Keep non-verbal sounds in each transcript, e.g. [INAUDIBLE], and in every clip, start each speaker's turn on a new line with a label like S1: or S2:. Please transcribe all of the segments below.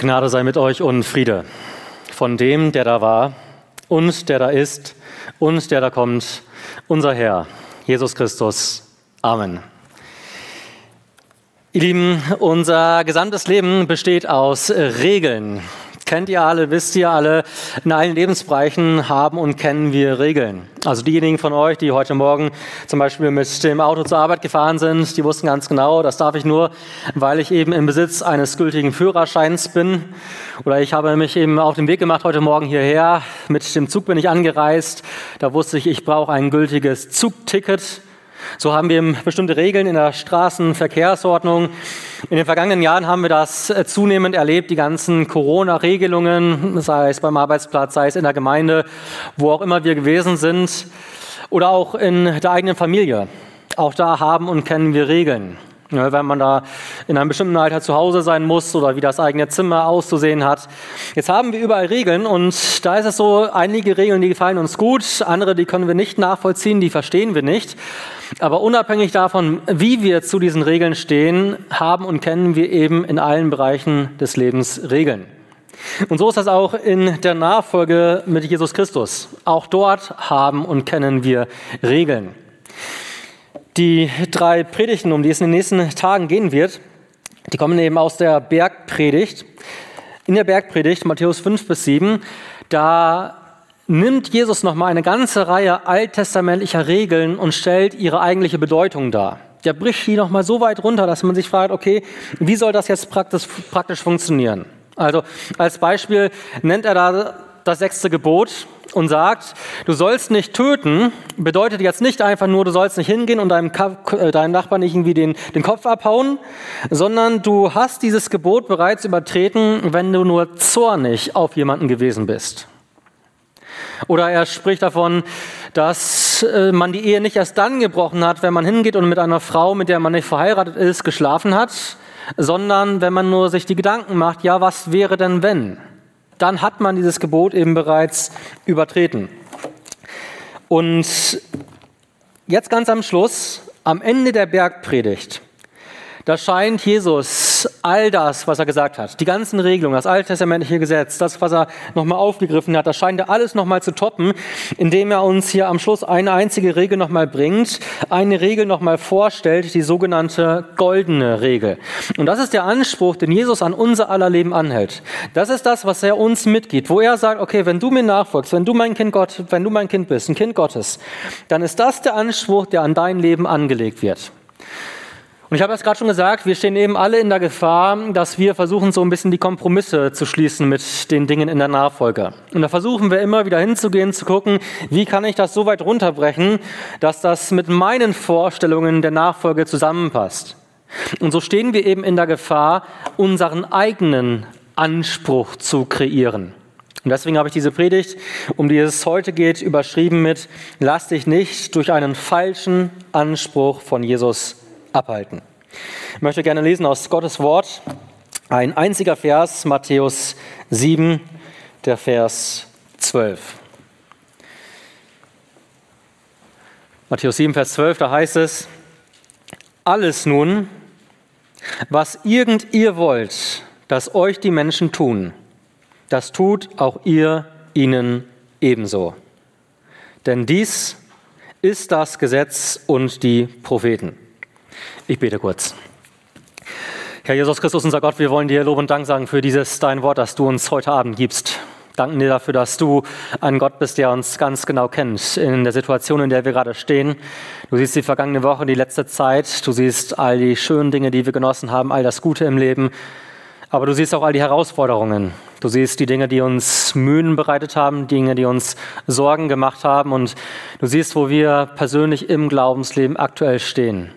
S1: Gnade sei mit euch und Friede von dem, der da war und der da ist und der da kommt, unser Herr, Jesus Christus. Amen. Ihr Lieben, unser gesamtes Leben besteht aus Regeln. Kennt ihr alle, wisst ihr alle, in allen Lebensbereichen haben und kennen wir Regeln. Also diejenigen von euch, die heute Morgen zum Beispiel mit dem Auto zur Arbeit gefahren sind, die wussten ganz genau, das darf ich nur, weil ich eben im Besitz eines gültigen Führerscheins bin. Oder ich habe mich eben auf den Weg gemacht heute Morgen hierher. Mit dem Zug bin ich angereist. Da wusste ich, ich brauche ein gültiges Zugticket. So haben wir bestimmte Regeln in der Straßenverkehrsordnung. In den vergangenen Jahren haben wir das äh, zunehmend erlebt, die ganzen Corona-Regelungen, sei es beim Arbeitsplatz, sei es in der Gemeinde, wo auch immer wir gewesen sind, oder auch in der eigenen Familie. Auch da haben und kennen wir Regeln. Ja, wenn man da in einem bestimmten Alter zu Hause sein muss oder wie das eigene Zimmer auszusehen hat. Jetzt haben wir überall Regeln und da ist es so, einige Regeln, die gefallen uns gut, andere, die können wir nicht nachvollziehen, die verstehen wir nicht. Aber unabhängig davon, wie wir zu diesen Regeln stehen, haben und kennen wir eben in allen Bereichen des Lebens Regeln. Und so ist das auch in der Nachfolge mit Jesus Christus. Auch dort haben und kennen wir Regeln. Die drei Predigten, um die es in den nächsten Tagen gehen wird, die kommen eben aus der Bergpredigt. In der Bergpredigt, Matthäus 5 bis 7, da nimmt Jesus nochmal eine ganze Reihe alttestamentlicher Regeln und stellt ihre eigentliche Bedeutung dar. Der bricht die nochmal so weit runter, dass man sich fragt, okay, wie soll das jetzt praktisch, praktisch funktionieren? Also als Beispiel nennt er da das sechste Gebot und sagt, du sollst nicht töten, bedeutet jetzt nicht einfach nur, du sollst nicht hingehen und deinem, äh, deinem Nachbarn nicht irgendwie den, den Kopf abhauen, sondern du hast dieses Gebot bereits übertreten, wenn du nur zornig auf jemanden gewesen bist. Oder er spricht davon, dass äh, man die Ehe nicht erst dann gebrochen hat, wenn man hingeht und mit einer Frau, mit der man nicht verheiratet ist, geschlafen hat, sondern wenn man nur sich die Gedanken macht, ja, was wäre denn wenn? Dann hat man dieses Gebot eben bereits übertreten. Und jetzt ganz am Schluss, am Ende der Bergpredigt, da scheint Jesus all das, was er gesagt hat, die ganzen Regelungen, das alttestamentliche Gesetz, das, was er nochmal aufgegriffen hat, das scheint er alles nochmal zu toppen, indem er uns hier am Schluss eine einzige Regel nochmal bringt, eine Regel nochmal vorstellt, die sogenannte goldene Regel. Und das ist der Anspruch, den Jesus an unser aller Leben anhält. Das ist das, was er uns mitgibt, wo er sagt, okay, wenn du mir nachfolgst, wenn du mein Kind Gott, wenn du mein Kind bist, ein Kind Gottes, dann ist das der Anspruch, der an dein Leben angelegt wird. Und ich habe es gerade schon gesagt, wir stehen eben alle in der Gefahr, dass wir versuchen, so ein bisschen die Kompromisse zu schließen mit den Dingen in der Nachfolge. Und da versuchen wir immer wieder hinzugehen, zu gucken, wie kann ich das so weit runterbrechen, dass das mit meinen Vorstellungen der Nachfolge zusammenpasst. Und so stehen wir eben in der Gefahr, unseren eigenen Anspruch zu kreieren. Und deswegen habe ich diese Predigt, um die es heute geht, überschrieben mit, lass dich nicht durch einen falschen Anspruch von Jesus abhalten. Ich möchte gerne lesen aus Gottes Wort ein einziger Vers, Matthäus 7, der Vers 12. Matthäus 7, Vers 12, da heißt es, alles nun, was irgend ihr wollt, dass euch die Menschen tun, das tut auch ihr ihnen ebenso. Denn dies ist das Gesetz und die Propheten. Ich bete kurz. Herr Jesus Christus, unser Gott, wir wollen dir Lob und Dank sagen für dieses dein Wort, das du uns heute Abend gibst. Danken dir dafür, dass du ein Gott bist, der uns ganz genau kennt in der Situation, in der wir gerade stehen. Du siehst die vergangene Woche, die letzte Zeit. Du siehst all die schönen Dinge, die wir genossen haben, all das Gute im Leben. Aber du siehst auch all die Herausforderungen. Du siehst die Dinge, die uns Mühen bereitet haben, Dinge, die uns Sorgen gemacht haben. Und du siehst, wo wir persönlich im Glaubensleben aktuell stehen.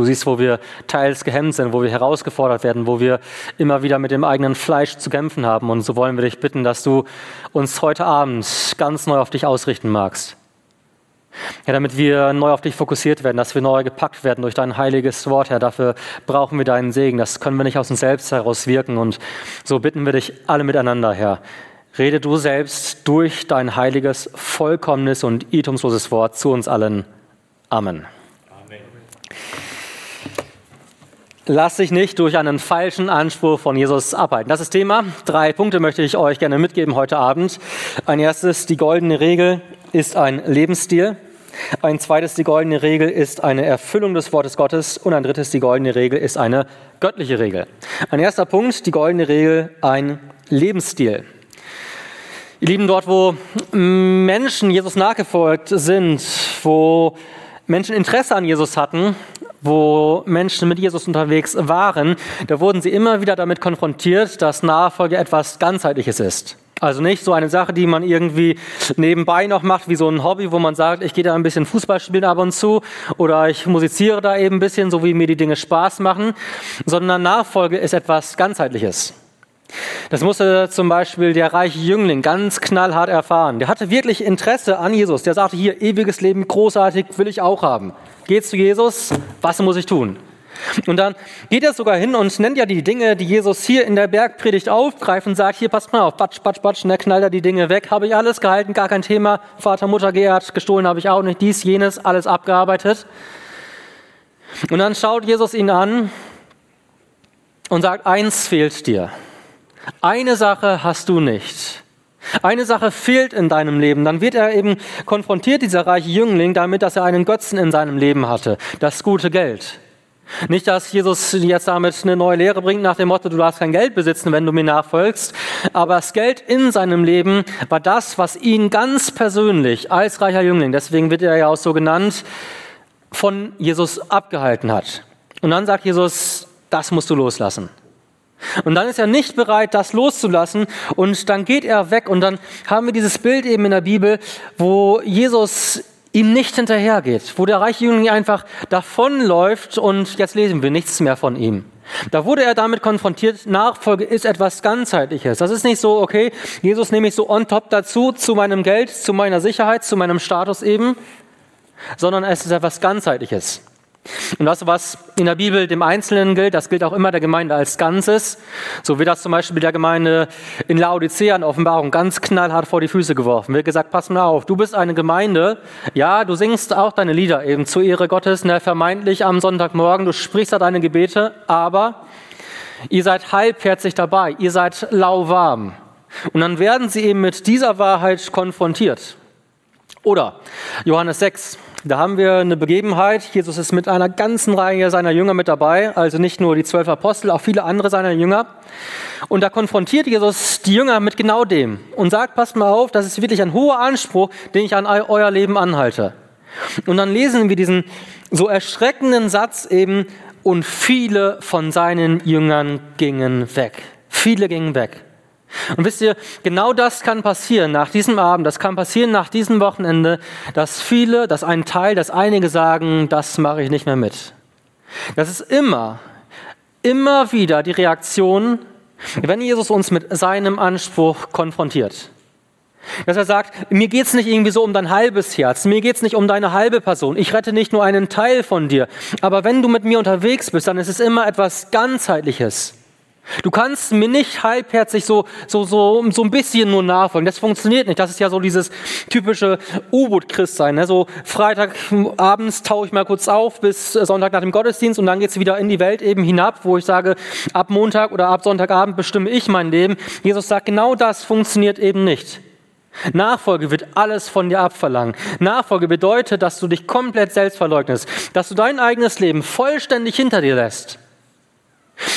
S1: Du siehst, wo wir teils gehemmt sind, wo wir herausgefordert werden, wo wir immer wieder mit dem eigenen Fleisch zu kämpfen haben. Und so wollen wir dich bitten, dass du uns heute Abend ganz neu auf dich ausrichten magst. Ja, damit wir neu auf dich fokussiert werden, dass wir neu gepackt werden durch dein heiliges Wort, Herr. Dafür brauchen wir deinen Segen. Das können wir nicht aus uns selbst heraus wirken. Und so bitten wir dich alle miteinander, Herr. Rede du selbst durch dein heiliges, vollkommenes und irrtumsloses Wort zu uns allen. Amen. Lass dich nicht durch einen falschen Anspruch von Jesus abhalten. Das ist Thema. Drei Punkte möchte ich euch gerne mitgeben heute Abend. Ein erstes, die goldene Regel ist ein Lebensstil. Ein zweites, die goldene Regel ist eine Erfüllung des Wortes Gottes. Und ein drittes, die goldene Regel ist eine göttliche Regel. Ein erster Punkt, die goldene Regel, ein Lebensstil. Ihr Lieben, dort, wo Menschen Jesus nachgefolgt sind, wo Menschen Interesse an Jesus hatten, wo Menschen mit Jesus unterwegs waren, da wurden sie immer wieder damit konfrontiert, dass Nachfolge etwas ganzheitliches ist. Also nicht so eine Sache, die man irgendwie nebenbei noch macht, wie so ein Hobby, wo man sagt, ich gehe da ein bisschen Fußball spielen ab und zu oder ich musiziere da eben ein bisschen, so wie mir die Dinge Spaß machen, sondern Nachfolge ist etwas ganzheitliches. Das musste zum Beispiel der reiche Jüngling ganz knallhart erfahren. Der hatte wirklich Interesse an Jesus. Der sagte hier, ewiges Leben, großartig, will ich auch haben. Geht zu Jesus, was muss ich tun? Und dann geht er sogar hin und nennt ja die Dinge, die Jesus hier in der Bergpredigt aufgreift und sagt, hier passt mal auf, batsch, batsch, batsch, und er knallt er die Dinge weg. Habe ich alles gehalten, gar kein Thema. Vater, Mutter geehrt, gestohlen habe ich auch nicht, dies, jenes, alles abgearbeitet. Und dann schaut Jesus ihn an und sagt, eins fehlt dir. Eine Sache hast du nicht. Eine Sache fehlt in deinem Leben. Dann wird er eben konfrontiert, dieser reiche Jüngling, damit, dass er einen Götzen in seinem Leben hatte. Das gute Geld. Nicht, dass Jesus jetzt damit eine neue Lehre bringt nach dem Motto, du darfst kein Geld besitzen, wenn du mir nachfolgst. Aber das Geld in seinem Leben war das, was ihn ganz persönlich als reicher Jüngling, deswegen wird er ja auch so genannt, von Jesus abgehalten hat. Und dann sagt Jesus, das musst du loslassen. Und dann ist er nicht bereit, das loszulassen und dann geht er weg und dann haben wir dieses Bild eben in der Bibel, wo Jesus ihm nicht hinterhergeht, wo der reiche Jüngling einfach davonläuft und jetzt lesen wir nichts mehr von ihm. Da wurde er damit konfrontiert, Nachfolge ist etwas ganzheitliches. Das ist nicht so, okay, Jesus nehme ich so on top dazu, zu meinem Geld, zu meiner Sicherheit, zu meinem Status eben, sondern es ist etwas ganzheitliches. Und das, was in der Bibel dem Einzelnen gilt, das gilt auch immer der Gemeinde als Ganzes. So wird das zum Beispiel der Gemeinde in Laodicea in Offenbarung ganz knallhart vor die Füße geworfen. Wird gesagt, pass mal auf, du bist eine Gemeinde. Ja, du singst auch deine Lieder eben zur Ehre Gottes, ne, vermeintlich am Sonntagmorgen. Du sprichst da deine Gebete, aber ihr seid halbherzig dabei. Ihr seid lauwarm. Und dann werden sie eben mit dieser Wahrheit konfrontiert. Oder Johannes 6, da haben wir eine Begebenheit. Jesus ist mit einer ganzen Reihe seiner Jünger mit dabei, also nicht nur die zwölf Apostel, auch viele andere seiner Jünger. Und da konfrontiert Jesus die Jünger mit genau dem und sagt, passt mal auf, das ist wirklich ein hoher Anspruch, den ich an euer Leben anhalte. Und dann lesen wir diesen so erschreckenden Satz eben, und viele von seinen Jüngern gingen weg. Viele gingen weg. Und wisst ihr, genau das kann passieren nach diesem Abend, das kann passieren nach diesem Wochenende, dass viele, dass ein Teil, dass einige sagen, das mache ich nicht mehr mit. Das ist immer, immer wieder die Reaktion, wenn Jesus uns mit seinem Anspruch konfrontiert. Dass er sagt, mir geht es nicht irgendwie so um dein halbes Herz, mir geht es nicht um deine halbe Person, ich rette nicht nur einen Teil von dir, aber wenn du mit mir unterwegs bist, dann ist es immer etwas ganzheitliches. Du kannst mir nicht halbherzig so, so, so, so ein bisschen nur nachfolgen. Das funktioniert nicht. Das ist ja so dieses typische U-Boot-Christsein. Ne? So Freitagabends taue ich mal kurz auf bis Sonntag nach dem Gottesdienst und dann geht es wieder in die Welt eben hinab, wo ich sage, ab Montag oder ab Sonntagabend bestimme ich mein Leben. Jesus sagt, genau das funktioniert eben nicht. Nachfolge wird alles von dir abverlangen. Nachfolge bedeutet, dass du dich komplett selbst verleugnest, dass du dein eigenes Leben vollständig hinter dir lässt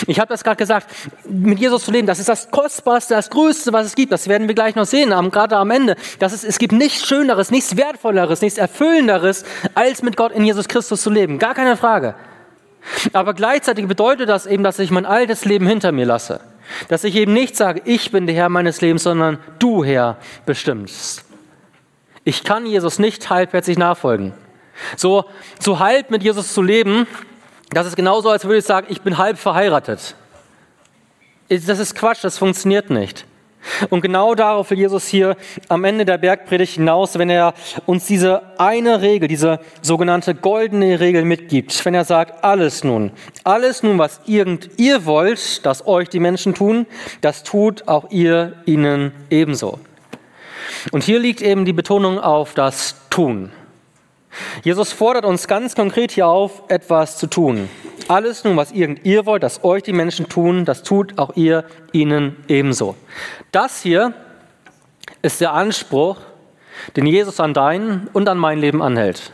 S1: ich habe das gerade gesagt, mit Jesus zu leben, das ist das Kostbarste, das Größte, was es gibt. Das werden wir gleich noch sehen, gerade am Ende. Das ist, es gibt nichts Schöneres, nichts Wertvolleres, nichts Erfüllenderes, als mit Gott in Jesus Christus zu leben. Gar keine Frage. Aber gleichzeitig bedeutet das eben, dass ich mein altes Leben hinter mir lasse. Dass ich eben nicht sage, ich bin der Herr meines Lebens, sondern du, Herr, bestimmst. Ich kann Jesus nicht halbherzig nachfolgen. So, so halb mit Jesus zu leben, das ist genauso, als würde ich sagen, ich bin halb verheiratet. Das ist Quatsch, das funktioniert nicht. Und genau darauf will Jesus hier am Ende der Bergpredigt hinaus, wenn er uns diese eine Regel, diese sogenannte goldene Regel mitgibt, wenn er sagt, alles nun, alles nun, was irgend ihr wollt, dass euch die Menschen tun, das tut auch ihr ihnen ebenso. Und hier liegt eben die Betonung auf das Tun. Jesus fordert uns ganz konkret hier auf, etwas zu tun. Alles nun, was irgend ihr wollt, dass euch die Menschen tun, das tut auch ihr ihnen ebenso. Das hier ist der Anspruch, den Jesus an dein und an mein Leben anhält.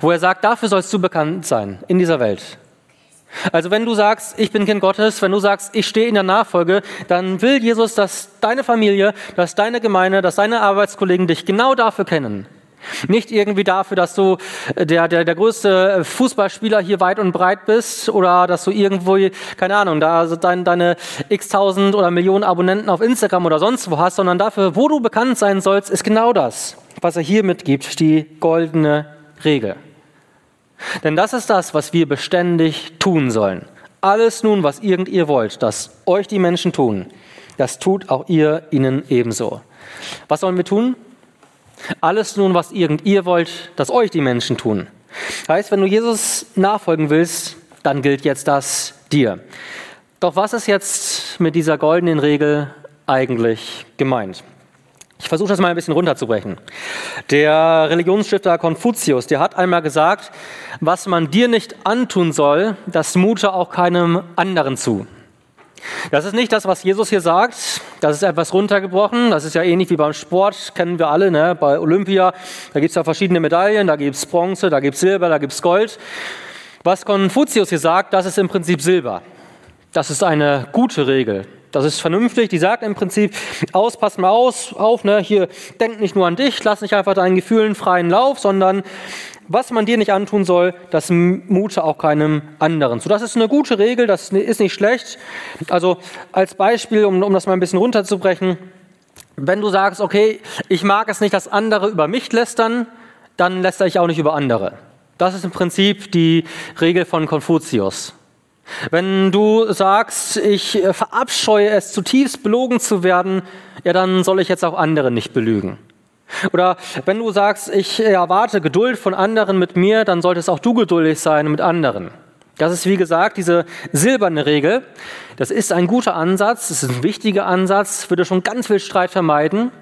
S1: Wo er sagt, dafür sollst du bekannt sein in dieser Welt. Also wenn du sagst, ich bin Kind Gottes, wenn du sagst, ich stehe in der Nachfolge, dann will Jesus, dass deine Familie, dass deine Gemeinde, dass deine Arbeitskollegen dich genau dafür kennen. Nicht irgendwie dafür, dass du der, der, der größte Fußballspieler hier weit und breit bist oder dass du irgendwo, keine Ahnung, da dein, deine x tausend oder Millionen Abonnenten auf Instagram oder sonst wo hast, sondern dafür, wo du bekannt sein sollst, ist genau das, was er hier mitgibt, die goldene Regel. Denn das ist das, was wir beständig tun sollen. Alles nun, was irgend ihr wollt, dass euch die Menschen tun, das tut auch ihr ihnen ebenso. Was sollen wir tun? Alles nun, was irgend ihr wollt, dass euch die Menschen tun. Heißt, wenn du Jesus nachfolgen willst, dann gilt jetzt das dir. Doch was ist jetzt mit dieser goldenen Regel eigentlich gemeint? Ich versuche das mal ein bisschen runterzubrechen. Der Religionsstifter Konfuzius, der hat einmal gesagt, was man dir nicht antun soll, das mute auch keinem anderen zu. Das ist nicht das, was Jesus hier sagt. Das ist etwas runtergebrochen. Das ist ja ähnlich wie beim Sport, kennen wir alle. Ne? Bei Olympia, da gibt es ja verschiedene Medaillen. Da gibt es Bronze, da gibt es Silber, da gibt es Gold. Was Konfuzius hier sagt, das ist im Prinzip Silber. Das ist eine gute Regel. Das ist vernünftig. Die sagt im Prinzip, aus, pass mal aus, auf, ne, hier, denk nicht nur an dich, lass nicht einfach deinen Gefühlen freien Lauf, sondern was man dir nicht antun soll, das mute auch keinem anderen zu. Das ist eine gute Regel, das ist nicht schlecht. Also als Beispiel, um, um das mal ein bisschen runterzubrechen, wenn du sagst, okay, ich mag es nicht, dass andere über mich lästern, dann lästere ich auch nicht über andere. Das ist im Prinzip die Regel von Konfuzius. Wenn du sagst, ich äh, verabscheue es zutiefst belogen zu werden, ja, dann soll ich jetzt auch andere nicht belügen. Oder wenn du sagst, ich erwarte Geduld von anderen mit mir, dann solltest auch du geduldig sein mit anderen. Das ist wie gesagt diese silberne Regel. Das ist ein guter Ansatz, das ist ein wichtiger Ansatz, würde schon ganz viel Streit vermeiden.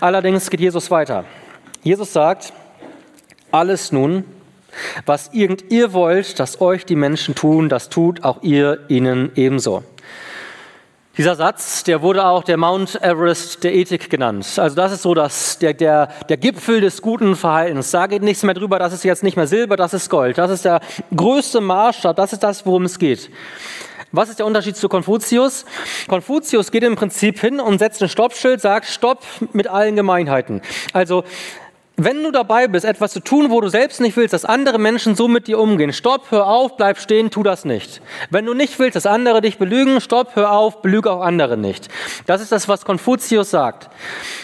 S1: Allerdings geht Jesus weiter. Jesus sagt, alles nun, was irgend ihr wollt, dass euch die Menschen tun, das tut auch ihr ihnen ebenso. Dieser Satz, der wurde auch der Mount Everest der Ethik genannt. Also das ist so das, der, der, der Gipfel des guten Verhaltens. Da geht nichts mehr drüber, das ist jetzt nicht mehr Silber, das ist Gold. Das ist der größte Maßstab, das ist das, worum es geht. Was ist der Unterschied zu Konfuzius? Konfuzius geht im Prinzip hin und setzt ein Stoppschild, sagt Stopp mit allen Gemeinheiten. Also wenn du dabei bist, etwas zu tun, wo du selbst nicht willst, dass andere Menschen so mit dir umgehen, stopp, hör auf, bleib stehen, tu das nicht. Wenn du nicht willst, dass andere dich belügen, stopp, hör auf, belüge auch andere nicht. Das ist das, was Konfuzius sagt.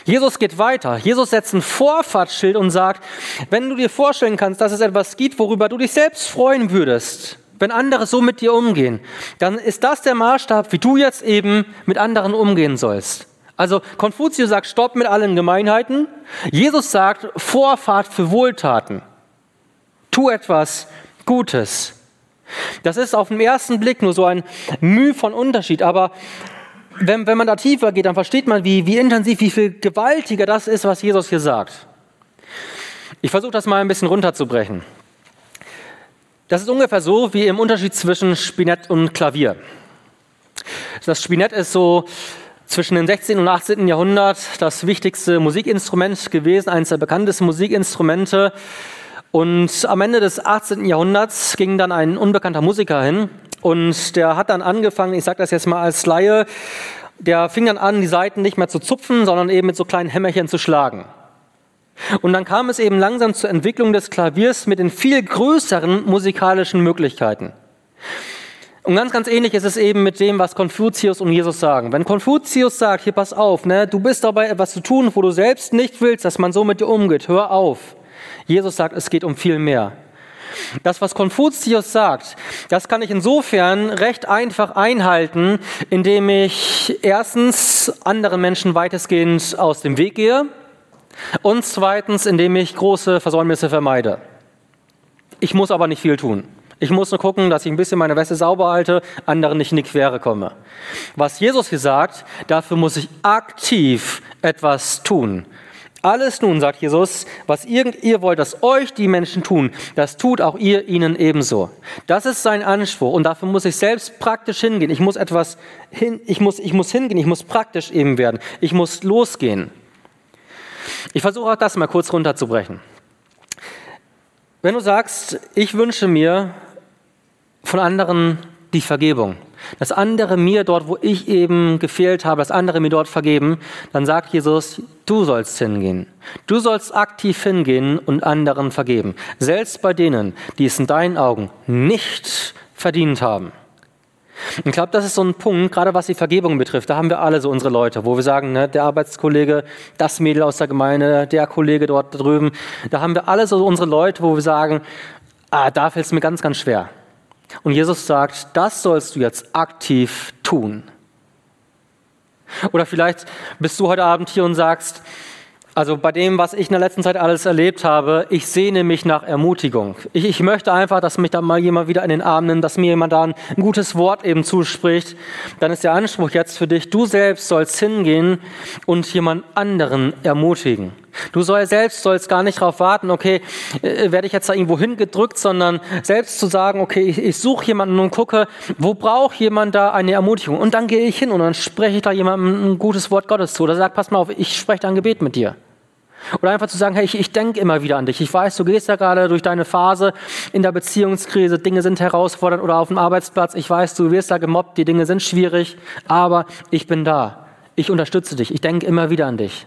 S1: Jesus geht weiter. Jesus setzt ein Vorfahrtsschild und sagt, wenn du dir vorstellen kannst, dass es etwas gibt, worüber du dich selbst freuen würdest, wenn andere so mit dir umgehen, dann ist das der Maßstab, wie du jetzt eben mit anderen umgehen sollst. Also Konfuzius sagt Stopp mit allen Gemeinheiten. Jesus sagt Vorfahrt für Wohltaten. Tu etwas Gutes. Das ist auf den ersten Blick nur so ein Mühe von Unterschied, aber wenn, wenn man da tiefer geht, dann versteht man, wie, wie intensiv, wie viel gewaltiger das ist, was Jesus hier sagt. Ich versuche das mal ein bisschen runterzubrechen. Das ist ungefähr so wie im Unterschied zwischen Spinett und Klavier. Das Spinett ist so zwischen dem 16. und 18. Jahrhundert das wichtigste Musikinstrument gewesen, eines der bekanntesten Musikinstrumente. Und am Ende des 18. Jahrhunderts ging dann ein unbekannter Musiker hin und der hat dann angefangen, ich sage das jetzt mal als Laie, der fing dann an, die Saiten nicht mehr zu zupfen, sondern eben mit so kleinen Hämmerchen zu schlagen. Und dann kam es eben langsam zur Entwicklung des Klaviers mit den viel größeren musikalischen Möglichkeiten. Und ganz, ganz ähnlich ist es eben mit dem, was Konfuzius und Jesus sagen. Wenn Konfuzius sagt, hier pass auf, ne, du bist dabei etwas zu tun, wo du selbst nicht willst, dass man so mit dir umgeht, hör auf. Jesus sagt, es geht um viel mehr. Das, was Konfuzius sagt, das kann ich insofern recht einfach einhalten, indem ich erstens anderen Menschen weitestgehend aus dem Weg gehe und zweitens, indem ich große Versäumnisse vermeide. Ich muss aber nicht viel tun. Ich muss nur gucken, dass ich ein bisschen meine Wäsche sauber halte, anderen nicht in die Quere komme. Was Jesus hier sagt, dafür muss ich aktiv etwas tun. Alles nun, sagt Jesus, was irgend ihr wollt, dass euch die Menschen tun, das tut auch ihr ihnen ebenso. Das ist sein Anspruch und dafür muss ich selbst praktisch hingehen. Ich muss etwas hin, ich muss, ich muss hingehen, ich muss praktisch eben werden. Ich muss losgehen. Ich versuche auch das mal kurz runterzubrechen. Wenn du sagst, ich wünsche mir von anderen die Vergebung, dass andere mir dort, wo ich eben gefehlt habe, dass andere mir dort vergeben, dann sagt Jesus, du sollst hingehen. Du sollst aktiv hingehen und anderen vergeben. Selbst bei denen, die es in deinen Augen nicht verdient haben. Ich glaube, das ist so ein Punkt, gerade was die Vergebung betrifft. Da haben wir alle so unsere Leute, wo wir sagen, ne, der Arbeitskollege, das Mädel aus der Gemeinde, der Kollege dort drüben. Da haben wir alle so unsere Leute, wo wir sagen, ah, da fällt es mir ganz, ganz schwer. Und Jesus sagt, das sollst du jetzt aktiv tun. Oder vielleicht bist du heute Abend hier und sagst, also bei dem, was ich in der letzten Zeit alles erlebt habe, ich sehne mich nach Ermutigung. Ich, ich möchte einfach, dass mich da mal jemand wieder in den Arm nimmt, dass mir jemand da ein, gutes Wort eben zuspricht. Dann ist der Anspruch jetzt für dich, du selbst sollst hingehen und jemand anderen ermutigen. Du soll, selbst sollst gar nicht darauf warten, okay, äh, werde ich jetzt da irgendwo hingedrückt, sondern selbst zu sagen, okay, ich, ich suche jemanden und gucke, wo braucht jemand da eine Ermutigung? Und dann gehe ich hin und dann spreche ich da jemandem ein gutes Wort Gottes zu. Oder sag, pass mal auf, ich spreche da ein Gebet mit dir. Oder einfach zu sagen, hey, ich, ich denke immer wieder an dich. Ich weiß, du gehst da gerade durch deine Phase in der Beziehungskrise, Dinge sind herausfordernd oder auf dem Arbeitsplatz. Ich weiß, du wirst da gemobbt, die Dinge sind schwierig, aber ich bin da. Ich unterstütze dich. Ich denke immer wieder an dich.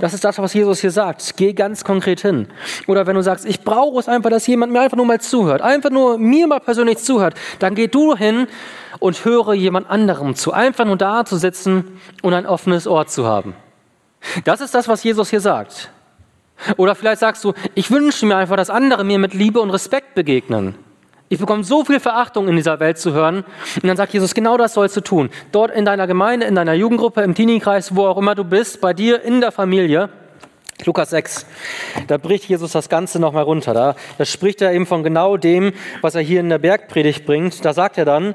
S1: Das ist das, was Jesus hier sagt. Geh ganz konkret hin. Oder wenn du sagst, ich brauche es einfach, dass jemand mir einfach nur mal zuhört, einfach nur mir mal persönlich zuhört, dann geh du hin und höre jemand anderem zu. Einfach nur da zu sitzen und ein offenes Ohr zu haben. Das ist das, was Jesus hier sagt. Oder vielleicht sagst du, ich wünsche mir einfach, dass andere mir mit Liebe und Respekt begegnen. Ich bekomme so viel Verachtung in dieser Welt zu hören. Und dann sagt Jesus, genau das sollst du tun. Dort in deiner Gemeinde, in deiner Jugendgruppe, im Teenie-Kreis, wo auch immer du bist, bei dir in der Familie. Lukas 6, da bricht Jesus das Ganze nochmal runter. Da, da spricht er eben von genau dem, was er hier in der Bergpredigt bringt. Da sagt er dann,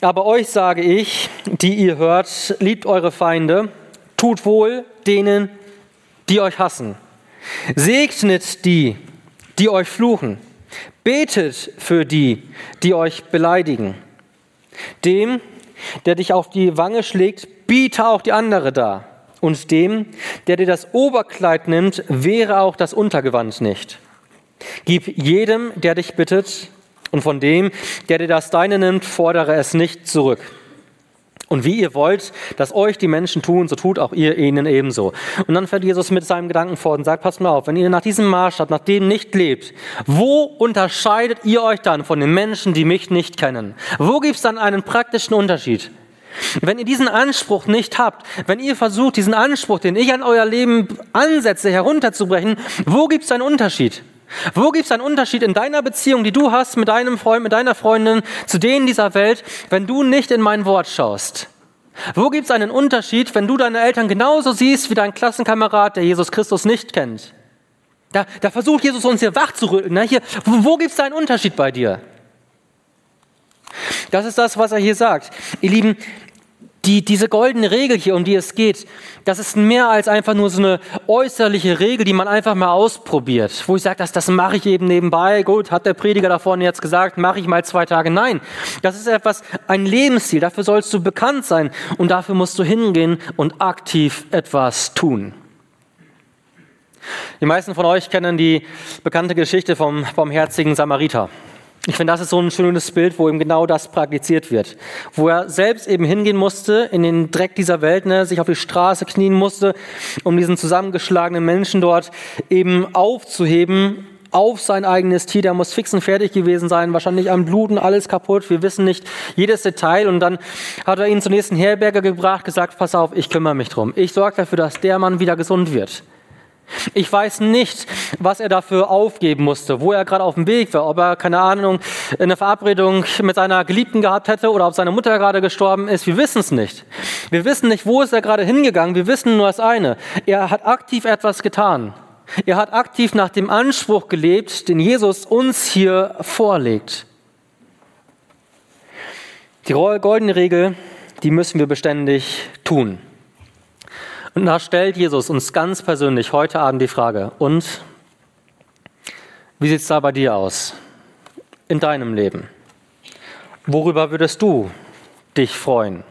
S1: aber euch sage ich, die ihr hört, liebt eure Feinde, tut wohl denen, die euch hassen. Segnet die, die euch fluchen. Betet für die, die euch beleidigen. Dem, der dich auf die Wange schlägt, biete auch die andere dar. Und dem, der dir das Oberkleid nimmt, wäre auch das Untergewand nicht. Gib jedem, der dich bittet, und von dem, der dir das Deine nimmt, fordere es nicht zurück. Und wie ihr wollt, dass euch die Menschen tun, so tut auch ihr ihnen ebenso. Und dann fährt Jesus mit seinem Gedanken fort und sagt, passt mal auf, wenn ihr nach diesem Maßstab, nach dem nicht lebt, wo unterscheidet ihr euch dann von den Menschen, die mich nicht kennen? Wo gibt es dann einen praktischen Unterschied? Wenn ihr diesen Anspruch nicht habt, wenn ihr versucht, diesen Anspruch, den ich an euer Leben ansetze, herunterzubrechen, wo gibt es einen Unterschied? Wo gibt es einen Unterschied in deiner Beziehung, die du hast mit deinem Freund, mit deiner Freundin, zu denen dieser Welt, wenn du nicht in mein Wort schaust? Wo gibt es einen Unterschied, wenn du deine Eltern genauso siehst wie dein Klassenkamerad, der Jesus Christus nicht kennt? Da, da versucht Jesus uns hier wach. Ne? Hier, wo, wo gibt es einen Unterschied bei dir? Das ist das, was er hier sagt. Ihr Lieben, die, diese goldene Regel hier, um die es geht, das ist mehr als einfach nur so eine äußerliche Regel, die man einfach mal ausprobiert. Wo ich sage, das, das mache ich eben nebenbei. Gut, hat der Prediger da vorne jetzt gesagt, mache ich mal zwei Tage. Nein, das ist etwas, ein Lebensstil. Dafür sollst du bekannt sein und dafür musst du hingehen und aktiv etwas tun. Die meisten von euch kennen die bekannte Geschichte vom barmherzigen Samariter. Ich finde, das ist so ein schönes Bild, wo eben genau das praktiziert wird. Wo er selbst eben hingehen musste, in den Dreck dieser Welt, ne, sich auf die Straße knien musste, um diesen zusammengeschlagenen Menschen dort eben aufzuheben, auf sein eigenes Tier, der muss fix und fertig gewesen sein, wahrscheinlich am Bluten, alles kaputt, wir wissen nicht jedes Detail. Und dann hat er ihn zur nächsten Herberge gebracht, gesagt, pass auf, ich kümmere mich drum. Ich sorge dafür, dass der Mann wieder gesund wird. Ich weiß nicht, was er dafür aufgeben musste, wo er gerade auf dem Weg war, ob er, keine Ahnung, eine Verabredung mit seiner Geliebten gehabt hätte oder ob seine Mutter gerade gestorben ist. Wir wissen es nicht. Wir wissen nicht, wo ist er gerade hingegangen. Wir wissen nur das eine. Er hat aktiv etwas getan. Er hat aktiv nach dem Anspruch gelebt, den Jesus uns hier vorlegt. Die goldene Regel, die müssen wir beständig tun. Und da stellt Jesus uns ganz persönlich heute Abend die Frage, und wie sieht es da bei dir aus? In deinem Leben? Worüber würdest du dich freuen?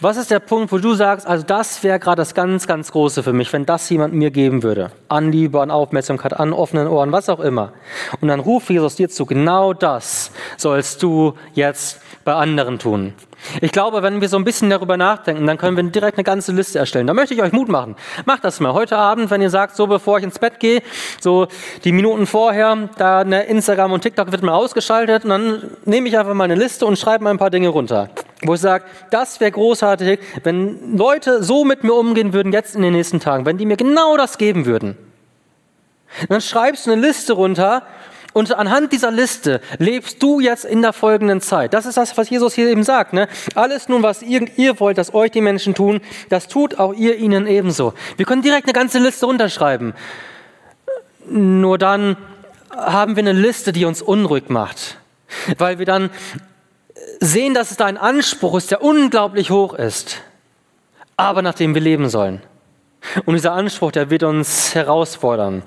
S1: Was ist der Punkt, wo du sagst, also das wäre gerade das ganz, ganz Große für mich, wenn das jemand mir geben würde? An Liebe, an Aufmerksamkeit, an offenen Ohren, was auch immer. Und dann ruft Jesus dir zu, genau das sollst du jetzt bei anderen tun. Ich glaube, wenn wir so ein bisschen darüber nachdenken, dann können wir direkt eine ganze Liste erstellen. Da möchte ich euch Mut machen. Macht das mal. Heute Abend, wenn ihr sagt, so bevor ich ins Bett gehe, so die Minuten vorher, da eine Instagram und TikTok wird mal ausgeschaltet und dann nehme ich einfach mal eine Liste und schreibe mal ein paar Dinge runter. Wo ich sage, das wäre großartig, wenn Leute so mit mir umgehen würden jetzt in den nächsten Tagen, wenn die mir genau das geben würden. Dann schreibst du eine Liste runter und anhand dieser Liste lebst du jetzt in der folgenden Zeit. Das ist das, was Jesus hier eben sagt. Ne? Alles nun, was ihr, ihr wollt, dass euch die Menschen tun, das tut auch ihr ihnen ebenso. Wir können direkt eine ganze Liste runterschreiben. Nur dann haben wir eine Liste, die uns unruhig macht. Weil wir dann sehen, dass es da ein Anspruch ist, der unglaublich hoch ist, aber nach dem wir leben sollen. Und dieser Anspruch, der wird uns herausfordern.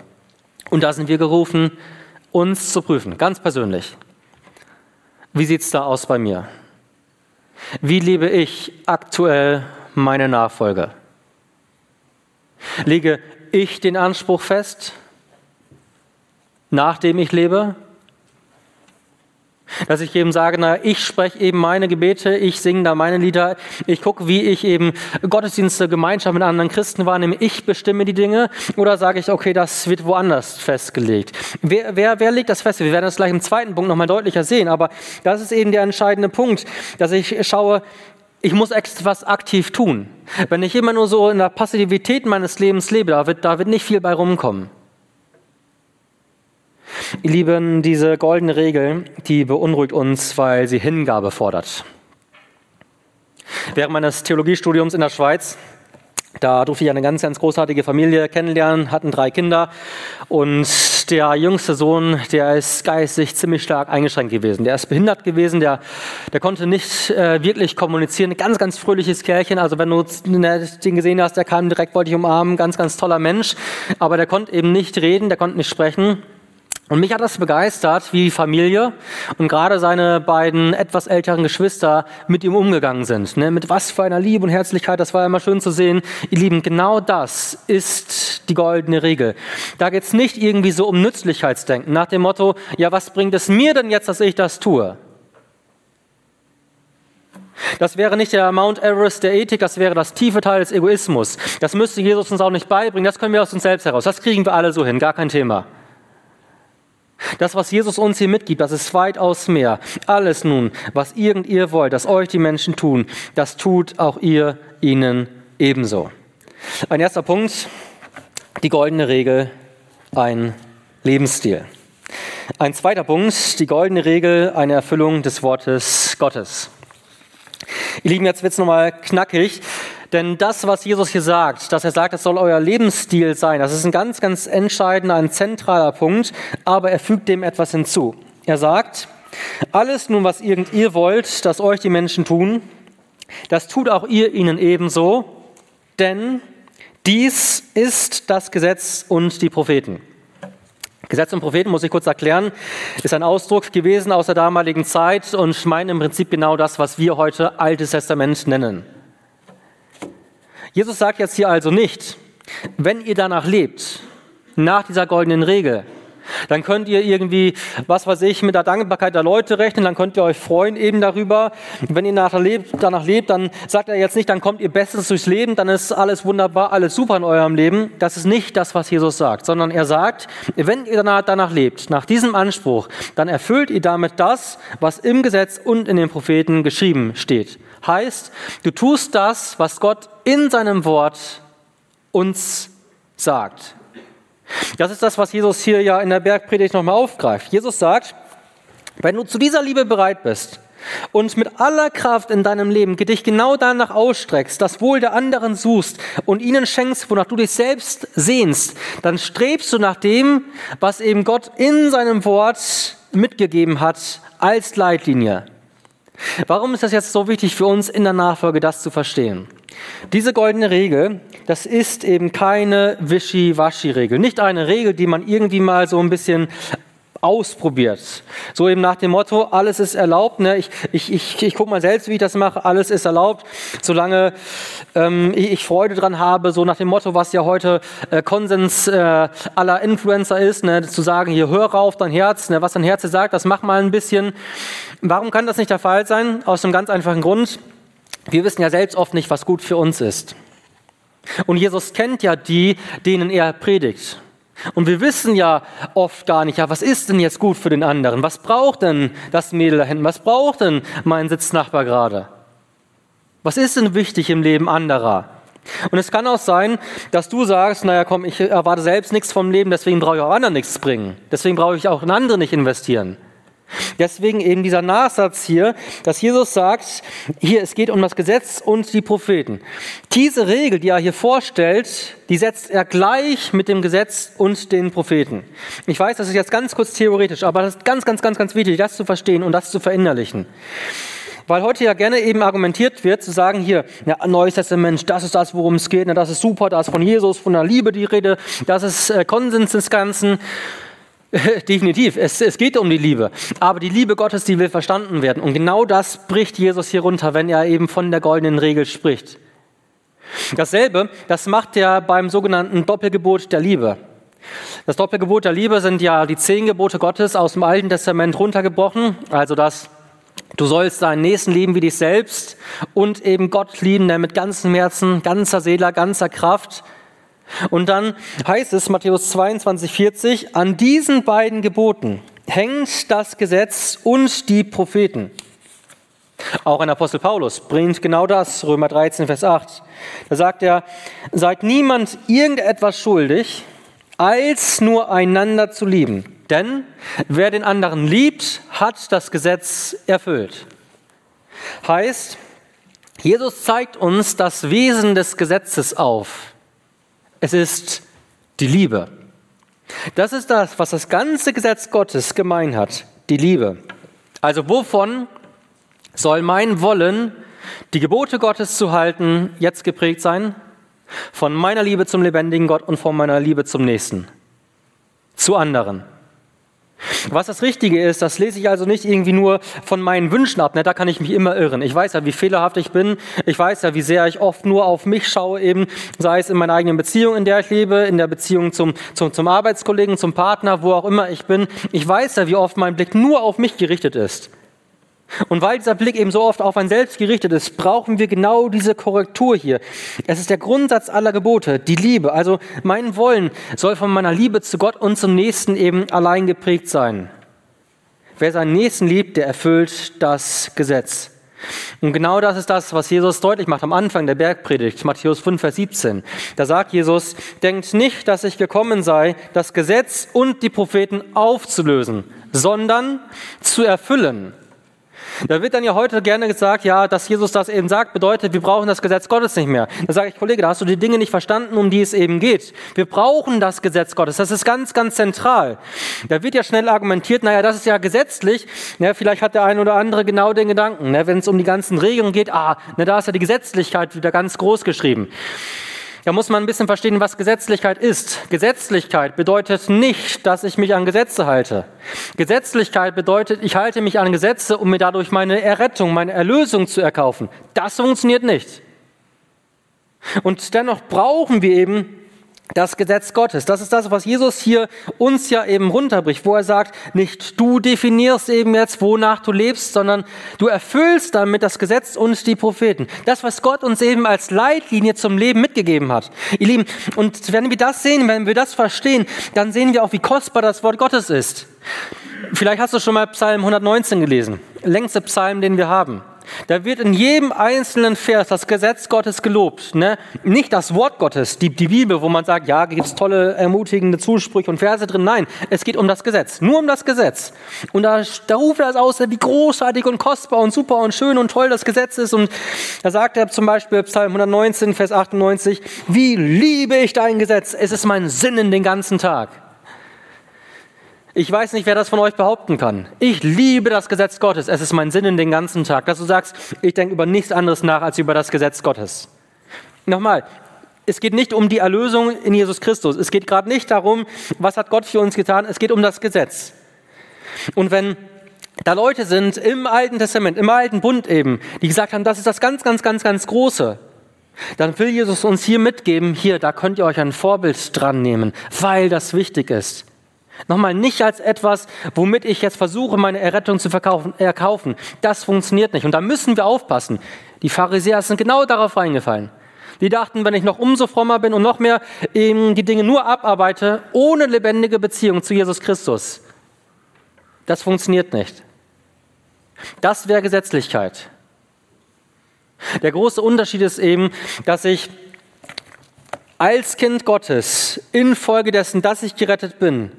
S1: Und da sind wir gerufen, uns zu prüfen, ganz persönlich. Wie sieht es da aus bei mir? Wie lebe ich aktuell meine Nachfolge? Lege ich den Anspruch fest, nachdem ich lebe? Dass ich eben sage, na, ich spreche eben meine Gebete, ich singe da meine Lieder, ich gucke, wie ich eben Gottesdienste, Gemeinschaft mit anderen Christen wahrnehme, ich bestimme die Dinge oder sage ich, okay, das wird woanders festgelegt. Wer, wer, wer legt das fest? Wir werden das gleich im zweiten Punkt nochmal deutlicher sehen, aber das ist eben der entscheidende Punkt, dass ich schaue, ich muss etwas aktiv tun. Wenn ich immer nur so in der Passivität meines Lebens lebe, da wird, da wird nicht viel bei rumkommen. Ihr Lieben, diese goldene Regel, die beunruhigt uns, weil sie Hingabe fordert. Während meines Theologiestudiums in der Schweiz, da durfte ich eine ganz, ganz großartige Familie kennenlernen, hatten drei Kinder und der jüngste Sohn, der ist geistig ziemlich stark eingeschränkt gewesen. Der ist behindert gewesen, der, der konnte nicht äh, wirklich kommunizieren. Ein ganz, ganz fröhliches Kerlchen. Also wenn du den gesehen hast, der kam direkt, wollte ich umarmen, ganz, ganz toller Mensch. Aber der konnte eben nicht reden, der konnte nicht sprechen. Und mich hat das begeistert, wie die Familie und gerade seine beiden etwas älteren Geschwister mit ihm umgegangen sind. Ne? Mit was für einer Liebe und Herzlichkeit, das war immer schön zu sehen. Ihr Lieben, genau das ist die goldene Regel. Da geht es nicht irgendwie so um Nützlichkeitsdenken, nach dem Motto, ja, was bringt es mir denn jetzt, dass ich das tue? Das wäre nicht der Mount Everest der Ethik, das wäre das tiefe Teil des Egoismus. Das müsste Jesus uns auch nicht beibringen, das können wir aus uns selbst heraus. Das kriegen wir alle so hin, gar kein Thema. Das, was Jesus uns hier mitgibt, das ist weitaus mehr. Alles nun, was irgend ihr wollt, dass euch die Menschen tun, das tut auch ihr ihnen ebenso. Ein erster Punkt, die goldene Regel, ein Lebensstil. Ein zweiter Punkt, die goldene Regel, eine Erfüllung des Wortes Gottes. Ihr Lieben, jetzt wird es nochmal knackig. Denn das, was Jesus hier sagt, dass er sagt, das soll euer Lebensstil sein, das ist ein ganz, ganz entscheidender, ein zentraler Punkt, aber er fügt dem etwas hinzu. Er sagt, alles nun, was irgend ihr wollt, dass euch die Menschen tun, das tut auch ihr ihnen ebenso, denn dies ist das Gesetz und die Propheten. Gesetz und Propheten, muss ich kurz erklären, ist ein Ausdruck gewesen aus der damaligen Zeit und meint im Prinzip genau das, was wir heute Altes Testament nennen. Jesus sagt jetzt hier also nicht, wenn ihr danach lebt, nach dieser goldenen Regel, dann könnt ihr irgendwie, was weiß ich, mit der Dankbarkeit der Leute rechnen, dann könnt ihr euch freuen eben darüber. Wenn ihr danach lebt, danach lebt, dann sagt er jetzt nicht, dann kommt ihr bestens durchs Leben, dann ist alles wunderbar, alles super in eurem Leben. Das ist nicht das, was Jesus sagt, sondern er sagt, wenn ihr danach, danach lebt, nach diesem Anspruch, dann erfüllt ihr damit das, was im Gesetz und in den Propheten geschrieben steht. Heißt, du tust das, was Gott in seinem Wort uns sagt. Das ist das, was Jesus hier ja in der Bergpredigt nochmal aufgreift. Jesus sagt, wenn du zu dieser Liebe bereit bist und mit aller Kraft in deinem Leben dich genau danach ausstreckst, das Wohl der anderen suchst und ihnen schenkst, wonach du dich selbst sehnst, dann strebst du nach dem, was eben Gott in seinem Wort mitgegeben hat als Leitlinie. Warum ist das jetzt so wichtig für uns in der Nachfolge, das zu verstehen? Diese goldene Regel, das ist eben keine Wischi-Waschi-Regel. Nicht eine Regel, die man irgendwie mal so ein bisschen ausprobiert. So eben nach dem Motto, alles ist erlaubt. Ne? Ich, ich, ich, ich gucke mal selbst, wie ich das mache, alles ist erlaubt, solange ähm, ich, Freude dran habe, so nach dem Motto, was ja heute äh, Konsens äh, aller Influencer ist, ne? zu sagen, hier höre auf dein Herz, ne? was dein Herz sagt, das mach mal ein bisschen. Warum kann das nicht der Fall sein? Aus einem ganz einfachen Grund. Wir wissen ja selbst oft nicht, was gut für uns ist. Und Jesus kennt ja die, denen er predigt. Und wir wissen ja oft gar nicht, ja, was ist denn jetzt gut für den anderen? Was braucht denn das Mädel da hinten? Was braucht denn mein Sitznachbar gerade? Was ist denn wichtig im Leben anderer? Und es kann auch sein, dass du sagst, naja, komm, ich erwarte selbst nichts vom Leben, deswegen brauche ich auch anderen nichts bringen. Deswegen brauche ich auch in andere nicht investieren. Deswegen eben dieser Nachsatz hier, dass Jesus sagt, hier, es geht um das Gesetz und die Propheten. Diese Regel, die er hier vorstellt, die setzt er gleich mit dem Gesetz und den Propheten. Ich weiß, das ist jetzt ganz kurz theoretisch, aber das ist ganz, ganz, ganz, ganz wichtig, das zu verstehen und das zu verinnerlichen. Weil heute ja gerne eben argumentiert wird, zu sagen, hier, ja, Neues Testament, das ist das, worum es geht, das ist super, da ist von Jesus, von der Liebe die Rede, das ist äh, Konsens des Ganzen. [LAUGHS] Definitiv, es, es geht um die Liebe. Aber die Liebe Gottes, die will verstanden werden. Und genau das bricht Jesus hier runter, wenn er eben von der goldenen Regel spricht. Dasselbe, das macht er beim sogenannten Doppelgebot der Liebe. Das Doppelgebot der Liebe sind ja die zehn Gebote Gottes aus dem Alten Testament runtergebrochen. Also das, du sollst deinen Nächsten lieben wie dich selbst und eben Gott lieben, der mit ganzem Herzen, ganzer Seele, ganzer Kraft und dann heißt es, Matthäus 22, 40, an diesen beiden Geboten hängt das Gesetz und die Propheten. Auch ein Apostel Paulus bringt genau das, Römer 13, Vers 8. Da sagt er, seid niemand irgendetwas schuldig, als nur einander zu lieben. Denn wer den anderen liebt, hat das Gesetz erfüllt. Heißt, Jesus zeigt uns das Wesen des Gesetzes auf. Es ist die Liebe. Das ist das, was das ganze Gesetz Gottes gemein hat, die Liebe. Also wovon soll mein Wollen, die Gebote Gottes zu halten, jetzt geprägt sein? Von meiner Liebe zum lebendigen Gott und von meiner Liebe zum Nächsten, zu anderen. Was das Richtige ist, das lese ich also nicht irgendwie nur von meinen Wünschen ab. Ne? Da kann ich mich immer irren. Ich weiß ja, wie fehlerhaft ich bin. Ich weiß ja, wie sehr ich oft nur auf mich schaue, eben, sei es in meiner eigenen Beziehung, in der ich lebe, in der Beziehung zum, zum, zum Arbeitskollegen, zum Partner, wo auch immer ich bin. Ich weiß ja, wie oft mein Blick nur auf mich gerichtet ist. Und weil dieser Blick eben so oft auf ein Selbst gerichtet ist, brauchen wir genau diese Korrektur hier. Es ist der Grundsatz aller Gebote, die Liebe. Also mein Wollen soll von meiner Liebe zu Gott und zum Nächsten eben allein geprägt sein. Wer seinen Nächsten liebt, der erfüllt das Gesetz. Und genau das ist das, was Jesus deutlich macht am Anfang der Bergpredigt, Matthäus 5, Vers 17. Da sagt Jesus, denkt nicht, dass ich gekommen sei, das Gesetz und die Propheten aufzulösen, sondern zu erfüllen. Da wird dann ja heute gerne gesagt, ja, dass Jesus das eben sagt, bedeutet, wir brauchen das Gesetz Gottes nicht mehr. Da sage ich, Kollege, da hast du die Dinge nicht verstanden, um die es eben geht. Wir brauchen das Gesetz Gottes. Das ist ganz, ganz zentral. Da wird ja schnell argumentiert, naja, das ist ja gesetzlich. Ja, vielleicht hat der eine oder andere genau den Gedanken, ne, wenn es um die ganzen Regeln geht, ah, ne, da ist ja die Gesetzlichkeit wieder ganz groß geschrieben. Da muss man ein bisschen verstehen, was Gesetzlichkeit ist. Gesetzlichkeit bedeutet nicht, dass ich mich an Gesetze halte. Gesetzlichkeit bedeutet, ich halte mich an Gesetze, um mir dadurch meine Errettung, meine Erlösung zu erkaufen. Das funktioniert nicht. Und dennoch brauchen wir eben das Gesetz Gottes. Das ist das, was Jesus hier uns ja eben runterbricht, wo er sagt, nicht du definierst eben jetzt, wonach du lebst, sondern du erfüllst damit das Gesetz und die Propheten. Das, was Gott uns eben als Leitlinie zum Leben mitgegeben hat. Ihr Lieben, und wenn wir das sehen, wenn wir das verstehen, dann sehen wir auch, wie kostbar das Wort Gottes ist. Vielleicht hast du schon mal Psalm 119 gelesen. Längste Psalm, den wir haben. Da wird in jedem einzelnen Vers das Gesetz Gottes gelobt. Ne? Nicht das Wort Gottes, die, die Bibel, wo man sagt, ja, gibt es tolle, ermutigende Zusprüche und Verse drin. Nein, es geht um das Gesetz, nur um das Gesetz. Und da, da ruft er es aus, wie großartig und kostbar und super und schön und toll das Gesetz ist. Und da sagt er zum Beispiel Psalm 119, Vers 98, wie liebe ich dein Gesetz, es ist mein Sinn in den ganzen Tag. Ich weiß nicht, wer das von euch behaupten kann. Ich liebe das Gesetz Gottes. Es ist mein Sinn in den ganzen Tag. Dass du sagst, ich denke über nichts anderes nach als über das Gesetz Gottes. Nochmal, es geht nicht um die Erlösung in Jesus Christus. Es geht gerade nicht darum, was hat Gott für uns getan. Es geht um das Gesetz. Und wenn da Leute sind im Alten Testament, im Alten Bund eben, die gesagt haben, das ist das ganz, ganz, ganz, ganz Große, dann will Jesus uns hier mitgeben, hier, da könnt ihr euch ein Vorbild dran nehmen, weil das wichtig ist. Nochmal, nicht als etwas, womit ich jetzt versuche, meine Errettung zu erkaufen. Das funktioniert nicht. Und da müssen wir aufpassen. Die Pharisäer sind genau darauf reingefallen. Die dachten, wenn ich noch umso frommer bin und noch mehr die Dinge nur abarbeite, ohne lebendige Beziehung zu Jesus Christus, das funktioniert nicht. Das wäre Gesetzlichkeit. Der große Unterschied ist eben, dass ich als Kind Gottes infolgedessen, dass ich gerettet bin,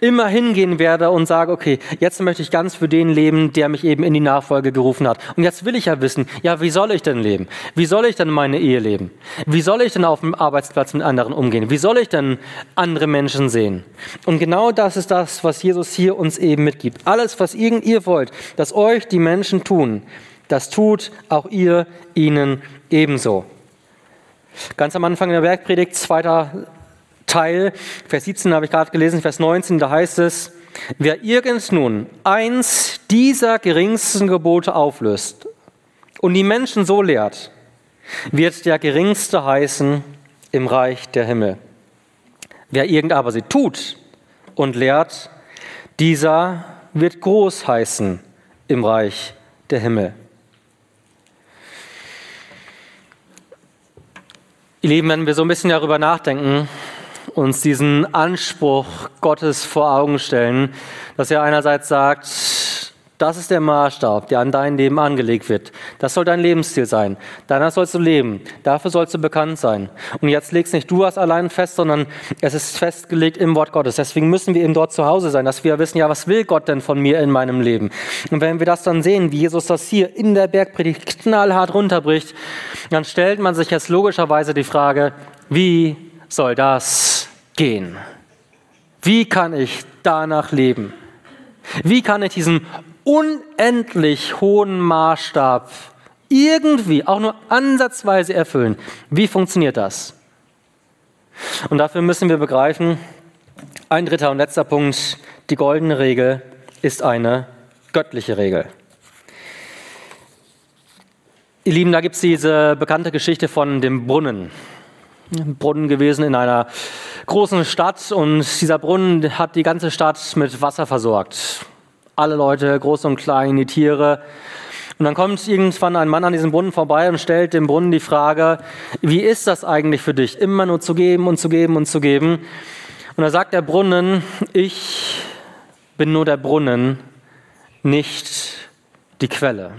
S1: immer hingehen werde und sage, okay, jetzt möchte ich ganz für den leben, der mich eben in die Nachfolge gerufen hat. Und jetzt will ich ja wissen, ja, wie soll ich denn leben? Wie soll ich denn meine Ehe leben? Wie soll ich denn auf dem Arbeitsplatz mit anderen umgehen? Wie soll ich denn andere Menschen sehen? Und genau das ist das, was Jesus hier uns eben mitgibt. Alles, was irgend ihr wollt, dass euch die Menschen tun, das tut auch ihr ihnen ebenso. Ganz am Anfang der Bergpredigt, zweiter Teil, Vers 17 habe ich gerade gelesen, Vers 19, da heißt es, wer irgend nun eins dieser geringsten Gebote auflöst und die Menschen so lehrt, wird der geringste heißen im Reich der Himmel. Wer irgend aber sie tut und lehrt, dieser wird groß heißen im Reich der Himmel. Ihr Lieben, wenn wir so ein bisschen darüber nachdenken, uns diesen Anspruch Gottes vor Augen stellen, dass er einerseits sagt, das ist der Maßstab, der an dein Leben angelegt wird. Das soll dein Lebensziel sein. Danach sollst du leben. Dafür sollst du bekannt sein. Und jetzt legst nicht du was allein fest, sondern es ist festgelegt im Wort Gottes. Deswegen müssen wir eben dort zu Hause sein, dass wir wissen, ja, was will Gott denn von mir in meinem Leben? Und wenn wir das dann sehen, wie Jesus das hier in der Bergpredigt knallhart runterbricht, dann stellt man sich jetzt logischerweise die Frage, wie soll das gehen? Wie kann ich danach leben? Wie kann ich diesen unendlich hohen Maßstab irgendwie auch nur ansatzweise erfüllen? Wie funktioniert das? Und dafür müssen wir begreifen, ein dritter und letzter Punkt, die goldene Regel ist eine göttliche Regel. Ihr Lieben, da gibt es diese bekannte Geschichte von dem Brunnen. Ein Brunnen gewesen in einer großen Stadt und dieser Brunnen hat die ganze Stadt mit Wasser versorgt. Alle Leute, groß und klein, die Tiere. Und dann kommt irgendwann ein Mann an diesem Brunnen vorbei und stellt dem Brunnen die Frage, wie ist das eigentlich für dich, immer nur zu geben und zu geben und zu geben? Und da sagt der Brunnen, ich bin nur der Brunnen, nicht die Quelle.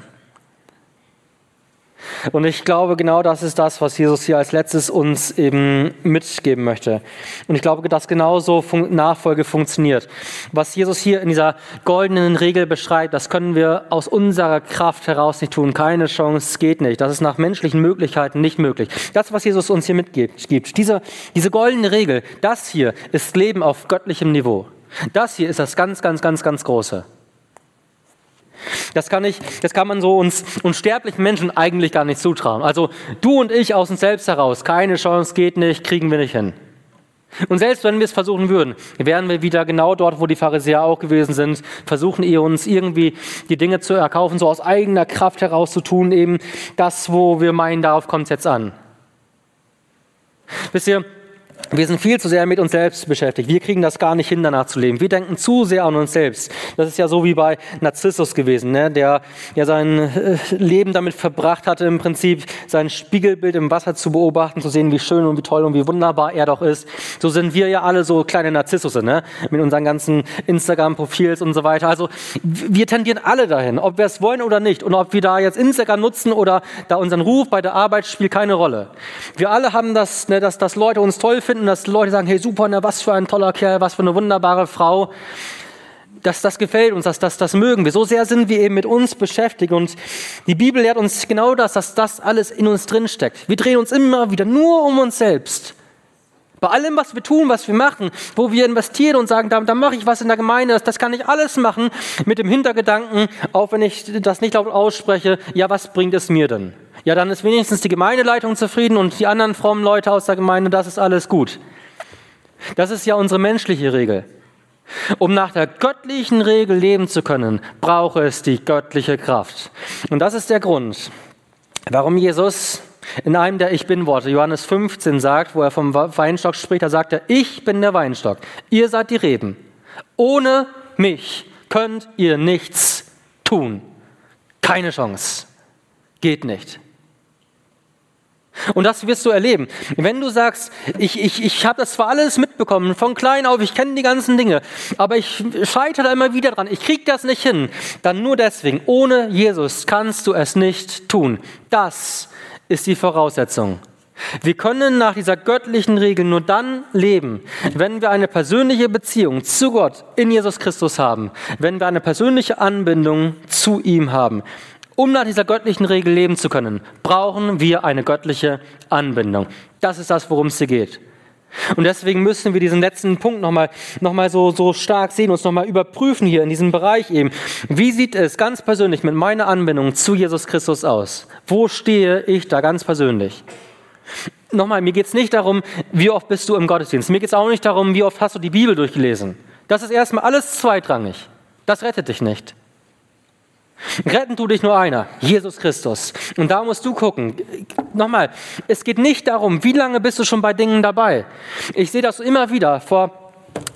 S1: Und ich glaube, genau das ist das, was Jesus hier als letztes uns eben mitgeben möchte. Und ich glaube, dass genauso Nachfolge funktioniert. Was Jesus hier in dieser goldenen Regel beschreibt, das können wir aus unserer Kraft heraus nicht tun. Keine Chance, geht nicht. Das ist nach menschlichen Möglichkeiten nicht möglich. Das, was Jesus uns hier mitgibt, diese, diese goldene Regel, das hier ist Leben auf göttlichem Niveau. Das hier ist das ganz, ganz, ganz, ganz Große. Das kann, ich, das kann man so uns unsterblichen Menschen eigentlich gar nicht zutrauen. Also du und ich aus uns selbst heraus, keine Chance, geht nicht, kriegen wir nicht hin. Und selbst wenn wir es versuchen würden, wären wir wieder genau dort, wo die Pharisäer auch gewesen sind, versuchen ihr uns irgendwie die Dinge zu erkaufen, so aus eigener Kraft heraus zu tun, eben das, wo wir meinen, darauf kommt es jetzt an. Wisst ihr, wir sind viel zu sehr mit uns selbst beschäftigt. Wir kriegen das gar nicht hin, danach zu leben. Wir denken zu sehr an uns selbst. Das ist ja so wie bei Narzissus gewesen, ne? der ja sein äh, Leben damit verbracht hatte, im Prinzip sein Spiegelbild im Wasser zu beobachten, zu sehen, wie schön und wie toll und wie wunderbar er doch ist. So sind wir ja alle so kleine Narzissusse, ne? mit unseren ganzen Instagram-Profils und so weiter. Also wir tendieren alle dahin, ob wir es wollen oder nicht. Und ob wir da jetzt Instagram nutzen oder da unseren Ruf bei der Arbeit spielt keine Rolle. Wir alle haben das, ne, dass, dass Leute uns toll finden finden, dass Leute sagen, hey super, ne, was für ein toller Kerl, was für eine wunderbare Frau. Das, das gefällt uns, das, das, das mögen wir. So sehr sind wir eben mit uns beschäftigt. Und die Bibel lehrt uns genau das, dass das alles in uns drin steckt. Wir drehen uns immer wieder nur um uns selbst. Bei allem, was wir tun, was wir machen, wo wir investieren und sagen, da, da mache ich was in der Gemeinde, das, das kann ich alles machen mit dem Hintergedanken, auch wenn ich das nicht laut ausspreche, ja, was bringt es mir denn? Ja, dann ist wenigstens die Gemeindeleitung zufrieden und die anderen frommen Leute aus der Gemeinde, das ist alles gut. Das ist ja unsere menschliche Regel. Um nach der göttlichen Regel leben zu können, brauche es die göttliche Kraft. Und das ist der Grund, warum Jesus in einem der Ich Bin-Worte, Johannes 15, sagt, wo er vom Weinstock spricht, da sagt er, ich bin der Weinstock, ihr seid die Reben. Ohne mich könnt ihr nichts tun. Keine Chance. Geht nicht. Und das wirst du erleben. Wenn du sagst, ich, ich, ich habe das zwar alles mitbekommen, von klein auf, ich kenne die ganzen Dinge, aber ich scheitere da immer wieder dran, ich kriege das nicht hin, dann nur deswegen, ohne Jesus kannst du es nicht tun. Das ist die Voraussetzung. Wir können nach dieser göttlichen Regel nur dann leben, wenn wir eine persönliche Beziehung zu Gott in Jesus Christus haben, wenn wir eine persönliche Anbindung zu ihm haben. Um nach dieser göttlichen Regel leben zu können, brauchen wir eine göttliche Anbindung. Das ist das, worum es hier geht. Und deswegen müssen wir diesen letzten Punkt nochmal noch mal so, so stark sehen, uns nochmal überprüfen hier in diesem Bereich eben. Wie sieht es ganz persönlich mit meiner Anbindung zu Jesus Christus aus? Wo stehe ich da ganz persönlich? Nochmal, mir geht es nicht darum, wie oft bist du im Gottesdienst. Mir geht es auch nicht darum, wie oft hast du die Bibel durchgelesen. Das ist erstmal alles zweitrangig. Das rettet dich nicht. Retten tut dich nur einer, Jesus Christus. Und da musst du gucken. Nochmal, es geht nicht darum, wie lange bist du schon bei Dingen dabei. Ich sehe das immer wieder. Vor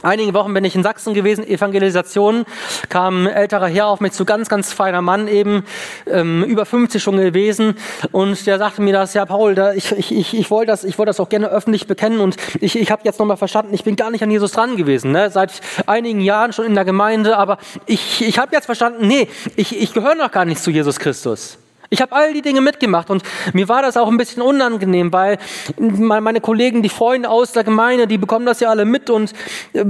S1: einigen Wochen bin ich in Sachsen gewesen, Evangelisation, kam ein älterer Herr auf mich zu, ganz, ganz feiner Mann eben, ähm, über 50 schon gewesen und der sagte mir das, ja Paul, da, ich, ich, ich, wollte das, ich das auch gerne öffentlich bekennen und ich, ich habe jetzt nochmal verstanden, ich bin gar nicht an Jesus dran gewesen, ne? seit einigen Jahren schon in der Gemeinde, aber ich, ich habe jetzt verstanden, nee, ich, ich gehöre noch gar nicht zu Jesus Christus. Ich habe all die Dinge mitgemacht und mir war das auch ein bisschen unangenehm, weil meine Kollegen, die Freunde aus der Gemeinde, die bekommen das ja alle mit und äh,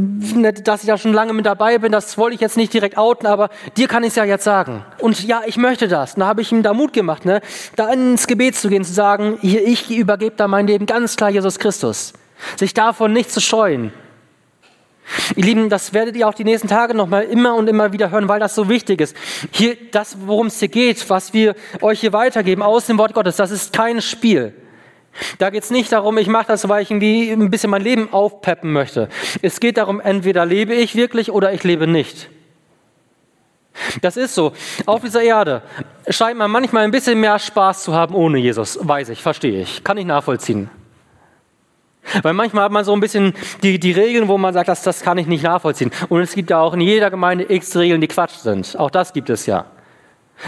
S1: dass ich da schon lange mit dabei bin, das wollte ich jetzt nicht direkt outen, aber dir kann ich es ja jetzt sagen. Und ja, ich möchte das. Und da habe ich ihm da Mut gemacht, ne? da ins Gebet zu gehen, zu sagen, hier, ich übergebe da mein Leben ganz klar Jesus Christus. Sich davon nicht zu scheuen. Ihr Lieben, das werdet ihr auch die nächsten Tage noch mal immer und immer wieder hören, weil das so wichtig ist. Hier, das, worum es hier geht, was wir euch hier weitergeben aus dem Wort Gottes, das ist kein Spiel. Da geht es nicht darum, ich mache das, weil ich irgendwie ein bisschen mein Leben aufpeppen möchte. Es geht darum, entweder lebe ich wirklich oder ich lebe nicht. Das ist so. Auf dieser Erde scheint man manchmal ein bisschen mehr Spaß zu haben ohne Jesus. Weiß ich, verstehe ich, kann ich nachvollziehen. Weil manchmal hat man so ein bisschen die, die Regeln, wo man sagt, das, das kann ich nicht nachvollziehen. Und es gibt ja auch in jeder Gemeinde x Regeln, die Quatsch sind. Auch das gibt es ja.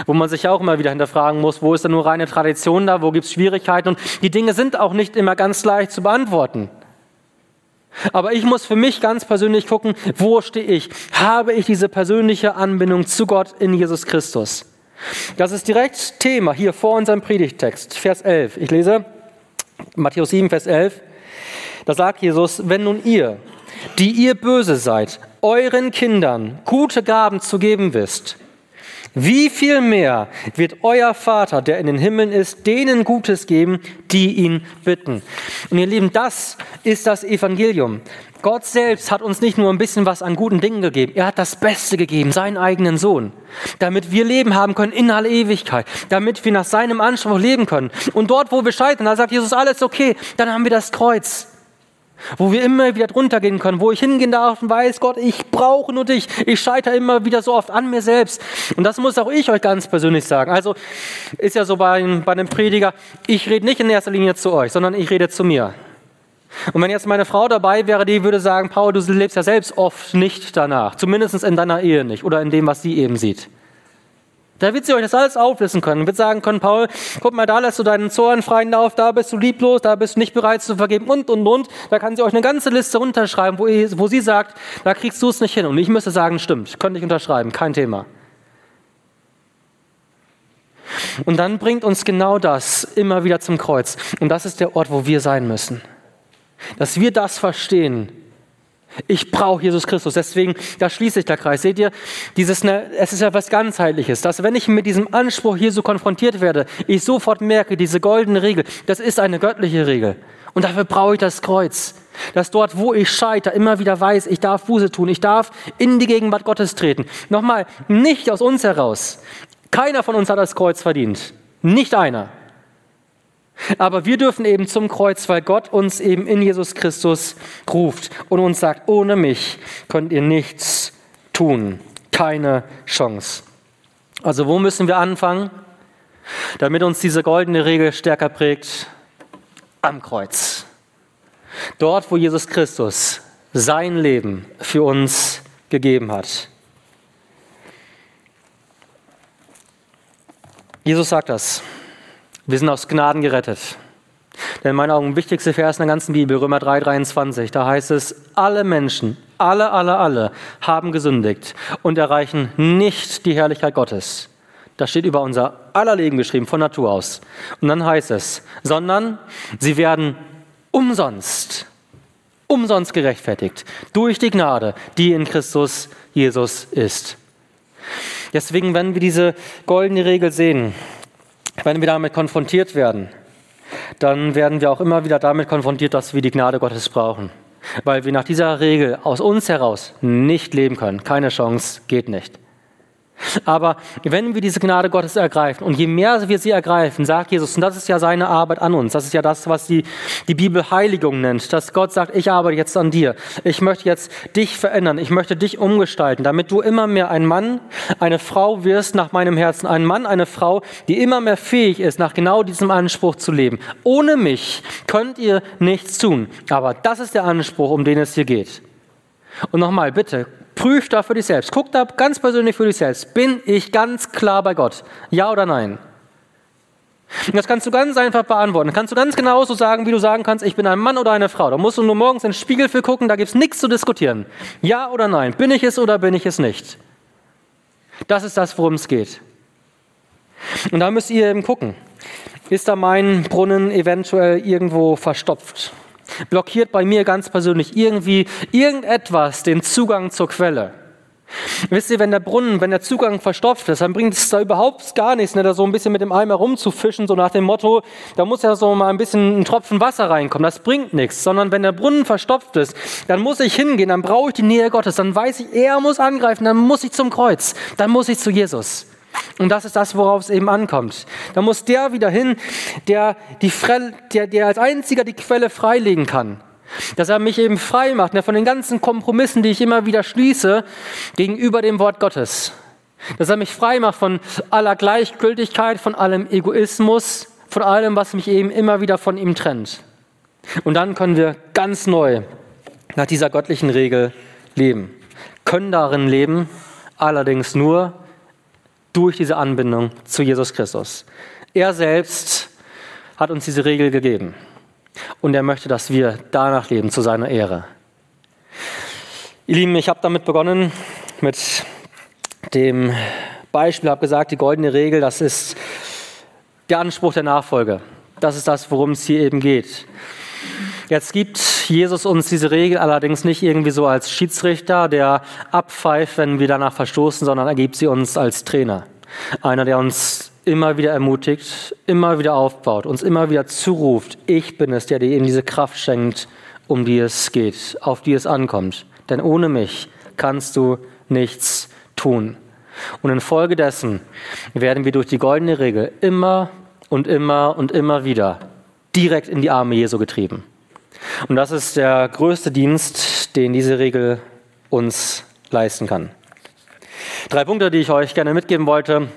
S1: Wo man sich auch immer wieder hinterfragen muss, wo ist da nur reine Tradition da, wo gibt es Schwierigkeiten. Und die Dinge sind auch nicht immer ganz leicht zu beantworten. Aber ich muss für mich ganz persönlich gucken, wo stehe ich? Habe ich diese persönliche Anbindung zu Gott in Jesus Christus? Das ist direkt Thema hier vor unserem Predigtext, Vers 11. Ich lese Matthäus 7, Vers 11. Da sagt Jesus, wenn nun ihr, die ihr böse seid, euren Kindern gute Gaben zu geben wisst, wie viel mehr wird euer Vater, der in den Himmeln ist, denen Gutes geben, die ihn bitten? Und ihr Lieben, das ist das Evangelium. Gott selbst hat uns nicht nur ein bisschen was an guten Dingen gegeben, er hat das Beste gegeben, seinen eigenen Sohn, damit wir Leben haben können in aller Ewigkeit, damit wir nach seinem Anspruch leben können. Und dort, wo wir scheitern, da sagt Jesus, alles okay, dann haben wir das Kreuz. Wo wir immer wieder drunter gehen können, wo ich hingehen darf und weiß, Gott, ich brauche nur dich. Ich scheitere immer wieder so oft an mir selbst. Und das muss auch ich euch ganz persönlich sagen. Also ist ja so bei, bei einem Prediger, ich rede nicht in erster Linie zu euch, sondern ich rede zu mir. Und wenn jetzt meine Frau dabei wäre, die würde sagen, Paul, du lebst ja selbst oft nicht danach. Zumindest in deiner Ehe nicht oder in dem, was sie eben sieht. Da wird sie euch das alles auflisten können. Wird sagen können, Paul, guck mal, da lässt du deinen Zorn freien Lauf, da bist du lieblos, da bist du nicht bereit zu vergeben und, und, und. Da kann sie euch eine ganze Liste runterschreiben, wo, ihr, wo sie sagt, da kriegst du es nicht hin. Und ich müsste sagen, stimmt, könnte ich unterschreiben, kein Thema. Und dann bringt uns genau das immer wieder zum Kreuz. Und das ist der Ort, wo wir sein müssen. Dass wir das verstehen, ich brauche Jesus Christus. Deswegen, da schließt sich der Kreis. Seht ihr, dieses, ne, es ist ja was ganzheitliches, dass wenn ich mit diesem Anspruch Jesu konfrontiert werde, ich sofort merke, diese goldene Regel, das ist eine göttliche Regel. Und dafür brauche ich das Kreuz. Dass dort, wo ich scheitere, immer wieder weiß, ich darf Buße tun, ich darf in die Gegenwart Gottes treten. Nochmal, nicht aus uns heraus. Keiner von uns hat das Kreuz verdient. Nicht einer. Aber wir dürfen eben zum Kreuz, weil Gott uns eben in Jesus Christus ruft und uns sagt, ohne mich könnt ihr nichts tun. Keine Chance. Also wo müssen wir anfangen, damit uns diese goldene Regel stärker prägt? Am Kreuz. Dort, wo Jesus Christus sein Leben für uns gegeben hat. Jesus sagt das. Wir sind aus Gnaden gerettet. Denn in meinen Augen wichtigste Vers in der ganzen Bibel, Römer 3, 23, da heißt es, alle Menschen, alle, alle, alle haben gesündigt und erreichen nicht die Herrlichkeit Gottes. Das steht über unser aller Leben geschrieben, von Natur aus. Und dann heißt es, sondern sie werden umsonst, umsonst gerechtfertigt durch die Gnade, die in Christus Jesus ist. Deswegen, wenn wir diese goldene Regel sehen, wenn wir damit konfrontiert werden, dann werden wir auch immer wieder damit konfrontiert, dass wir die Gnade Gottes brauchen. Weil wir nach dieser Regel aus uns heraus nicht leben können. Keine Chance, geht nicht. Aber wenn wir diese Gnade Gottes ergreifen und je mehr wir sie ergreifen, sagt Jesus, und das ist ja seine Arbeit an uns, das ist ja das, was die, die Bibel Heiligung nennt, dass Gott sagt, ich arbeite jetzt an dir, ich möchte jetzt dich verändern, ich möchte dich umgestalten, damit du immer mehr ein Mann, eine Frau wirst nach meinem Herzen, ein Mann, eine Frau, die immer mehr fähig ist, nach genau diesem Anspruch zu leben. Ohne mich könnt ihr nichts tun, aber das ist der Anspruch, um den es hier geht. Und nochmal, bitte, Prüf da für dich selbst. Guck da ganz persönlich für dich selbst. Bin ich ganz klar bei Gott? Ja oder nein? Und das kannst du ganz einfach beantworten. Das kannst du ganz genauso sagen, wie du sagen kannst, ich bin ein Mann oder eine Frau. Da musst du nur morgens in den Spiegel für gucken, da gibt es nichts zu diskutieren. Ja oder nein? Bin ich es oder bin ich es nicht? Das ist das, worum es geht. Und da müsst ihr eben gucken. Ist da mein Brunnen eventuell irgendwo verstopft? Blockiert bei mir ganz persönlich irgendwie irgendetwas den Zugang zur Quelle. Wisst ihr, wenn der Brunnen, wenn der Zugang verstopft ist, dann bringt es da überhaupt gar nichts, ne, da so ein bisschen mit dem Eimer rumzufischen, so nach dem Motto, da muss ja so mal ein bisschen ein Tropfen Wasser reinkommen. Das bringt nichts, sondern wenn der Brunnen verstopft ist, dann muss ich hingehen, dann brauche ich die Nähe Gottes, dann weiß ich, er muss angreifen, dann muss ich zum Kreuz, dann muss ich zu Jesus. Und das ist das, worauf es eben ankommt. Da muss der wieder hin, der, die, der, der als einziger die Quelle freilegen kann. Dass er mich eben frei macht ne, von den ganzen Kompromissen, die ich immer wieder schließe, gegenüber dem Wort Gottes. Dass er mich frei macht von aller Gleichgültigkeit, von allem Egoismus, von allem, was mich eben immer wieder von ihm trennt. Und dann können wir ganz neu nach dieser göttlichen Regel leben. Können darin leben, allerdings nur, durch diese Anbindung zu Jesus Christus. Er selbst hat uns diese Regel gegeben und er möchte, dass wir danach leben zu seiner Ehre. Ihr Lieben, ich habe damit begonnen mit dem Beispiel, habe gesagt, die goldene Regel, das ist der Anspruch der Nachfolge. Das ist das, worum es hier eben geht. Jetzt gibt Jesus uns diese Regel allerdings nicht irgendwie so als Schiedsrichter, der abpfeift, wenn wir danach verstoßen, sondern er gibt sie uns als Trainer. Einer, der uns immer wieder ermutigt, immer wieder aufbaut, uns immer wieder zuruft, ich bin es, der dir in diese Kraft schenkt, um die es geht, auf die es ankommt. Denn ohne mich kannst du nichts tun. Und infolgedessen werden wir durch die goldene Regel immer und immer und immer wieder direkt in die Arme Jesu getrieben. Und das ist der größte Dienst, den diese Regel uns leisten kann. Drei Punkte, die ich euch gerne mitgeben wollte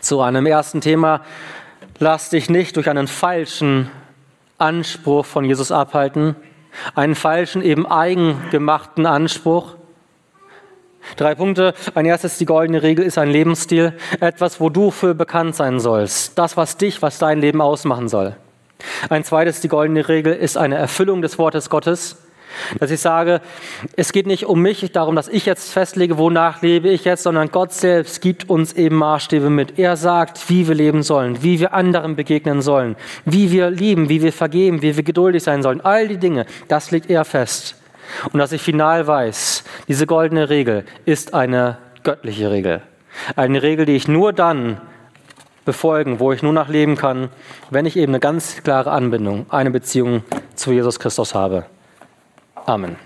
S1: zu einem ersten Thema. Lass dich nicht durch einen falschen Anspruch von Jesus abhalten, einen falschen, eben eigengemachten Anspruch. Drei Punkte. Ein erstes, die goldene Regel ist ein Lebensstil, etwas, wo du für bekannt sein sollst, das, was dich, was dein Leben ausmachen soll. Ein zweites, die goldene Regel ist eine Erfüllung des Wortes Gottes. Dass ich sage, es geht nicht um mich, darum, dass ich jetzt festlege, wonach lebe ich jetzt, sondern Gott selbst gibt uns eben Maßstäbe mit. Er sagt, wie wir leben sollen, wie wir anderen begegnen sollen, wie wir lieben, wie wir vergeben, wie wir geduldig sein sollen. All die Dinge, das legt er fest. Und dass ich final weiß, diese goldene Regel ist eine göttliche Regel. Eine Regel, die ich nur dann befolgen, wo ich nur nach leben kann, wenn ich eben eine ganz klare Anbindung, eine Beziehung zu Jesus Christus habe. Amen.